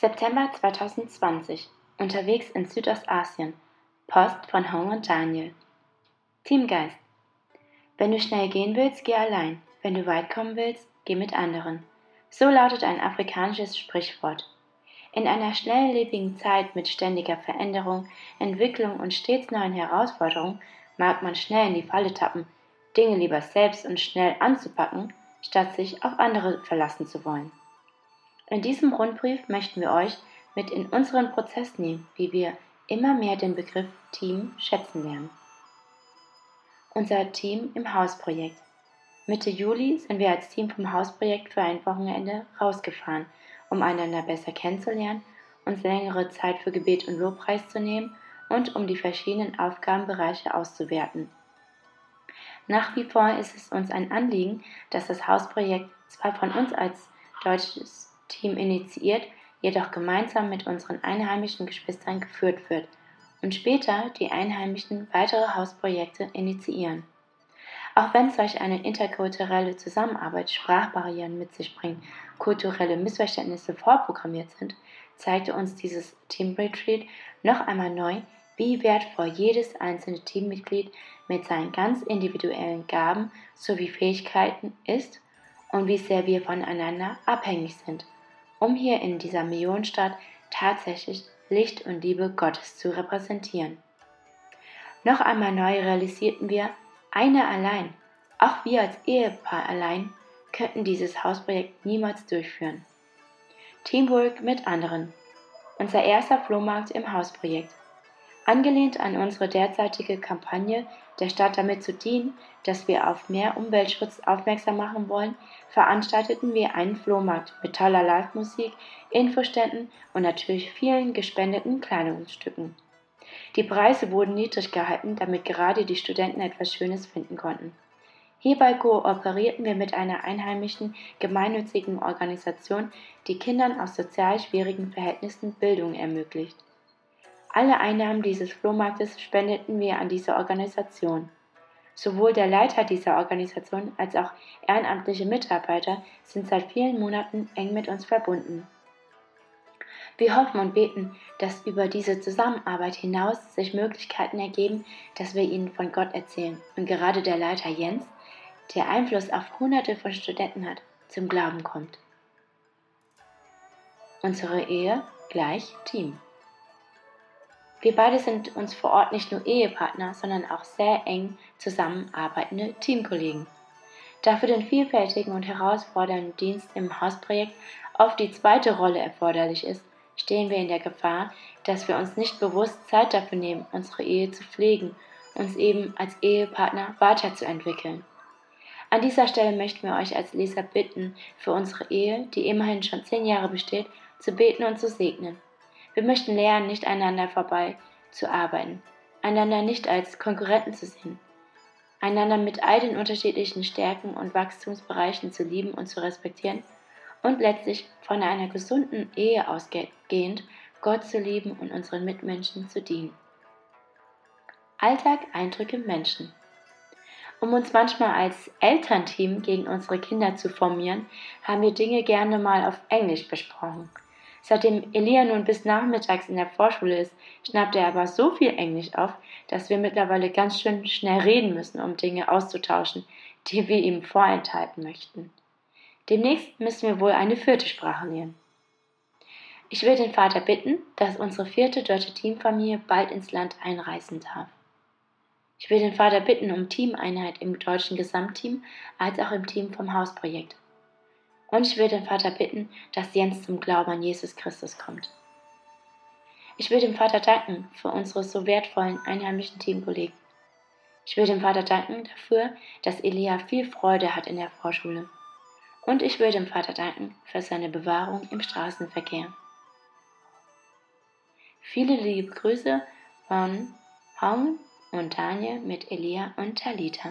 September 2020. Unterwegs in Südostasien. Post von Hong und Daniel. Teamgeist. Wenn du schnell gehen willst, geh allein. Wenn du weit kommen willst, geh mit anderen. So lautet ein afrikanisches Sprichwort. In einer schnelllebigen Zeit mit ständiger Veränderung, Entwicklung und stets neuen Herausforderungen mag man schnell in die Falle tappen, Dinge lieber selbst und schnell anzupacken, statt sich auf andere verlassen zu wollen. In diesem Rundbrief möchten wir euch mit in unseren Prozess nehmen, wie wir immer mehr den Begriff Team schätzen lernen. Unser Team im Hausprojekt. Mitte Juli sind wir als Team vom Hausprojekt für ein Wochenende rausgefahren, um einander besser kennenzulernen, uns längere Zeit für Gebet und Lobpreis zu nehmen und um die verschiedenen Aufgabenbereiche auszuwerten. Nach wie vor ist es uns ein Anliegen, dass das Hausprojekt zwar von uns als deutsches Team initiiert, jedoch gemeinsam mit unseren einheimischen Geschwistern geführt wird und später die Einheimischen weitere Hausprojekte initiieren. Auch wenn solch eine interkulturelle Zusammenarbeit Sprachbarrieren mit sich bringt, kulturelle Missverständnisse vorprogrammiert sind, zeigte uns dieses Team Retreat noch einmal neu, wie wertvoll jedes einzelne Teammitglied mit seinen ganz individuellen Gaben sowie Fähigkeiten ist und wie sehr wir voneinander abhängig sind um hier in dieser Millionenstadt tatsächlich Licht und Liebe Gottes zu repräsentieren. Noch einmal neu realisierten wir, einer allein, auch wir als Ehepaar allein, könnten dieses Hausprojekt niemals durchführen. Teamwork mit anderen. Unser erster Flohmarkt im Hausprojekt. Angelehnt an unsere derzeitige Kampagne, der Stadt damit zu dienen, dass wir auf mehr Umweltschutz aufmerksam machen wollen, veranstalteten wir einen Flohmarkt mit toller Live-Musik, Infoständen und natürlich vielen gespendeten Kleidungsstücken. Die Preise wurden niedrig gehalten, damit gerade die Studenten etwas Schönes finden konnten. Hierbei kooperierten wir mit einer einheimischen gemeinnützigen Organisation, die Kindern aus sozial schwierigen Verhältnissen Bildung ermöglicht. Alle Einnahmen dieses Flohmarktes spendeten wir an diese Organisation. Sowohl der Leiter dieser Organisation als auch ehrenamtliche Mitarbeiter sind seit vielen Monaten eng mit uns verbunden. Wir hoffen und beten, dass über diese Zusammenarbeit hinaus sich Möglichkeiten ergeben, dass wir ihnen von Gott erzählen und gerade der Leiter Jens, der Einfluss auf Hunderte von Studenten hat, zum Glauben kommt. Unsere Ehe gleich Team. Wir beide sind uns vor Ort nicht nur Ehepartner, sondern auch sehr eng zusammenarbeitende Teamkollegen. Da für den vielfältigen und herausfordernden Dienst im Hausprojekt oft die zweite Rolle erforderlich ist, stehen wir in der Gefahr, dass wir uns nicht bewusst Zeit dafür nehmen, unsere Ehe zu pflegen, uns eben als Ehepartner weiterzuentwickeln. An dieser Stelle möchten wir euch als Leser bitten, für unsere Ehe, die immerhin schon zehn Jahre besteht, zu beten und zu segnen. Wir möchten lernen, nicht einander vorbei zu arbeiten, einander nicht als Konkurrenten zu sehen, einander mit all den unterschiedlichen Stärken und Wachstumsbereichen zu lieben und zu respektieren und letztlich von einer gesunden Ehe ausgehend Gott zu lieben und unseren Mitmenschen zu dienen. Alltag, Eindrücke, Menschen. Um uns manchmal als Elternteam gegen unsere Kinder zu formieren, haben wir Dinge gerne mal auf Englisch besprochen. Seitdem Elia nun bis nachmittags in der Vorschule ist, schnappt er aber so viel Englisch auf, dass wir mittlerweile ganz schön schnell reden müssen, um Dinge auszutauschen, die wir ihm vorenthalten möchten. Demnächst müssen wir wohl eine vierte Sprache lernen. Ich will den Vater bitten, dass unsere vierte deutsche Teamfamilie bald ins Land einreisen darf. Ich will den Vater bitten um Teameinheit im deutschen Gesamtteam als auch im Team vom Hausprojekt. Und ich will den Vater bitten, dass Jens zum Glauben an Jesus Christus kommt. Ich will dem Vater danken für unsere so wertvollen einheimischen Teamkollegen. Ich will dem Vater danken dafür, dass Elia viel Freude hat in der Vorschule. Und ich will dem Vater danken für seine Bewahrung im Straßenverkehr. Viele liebe Grüße von Hong und Daniel mit Elia und Talita.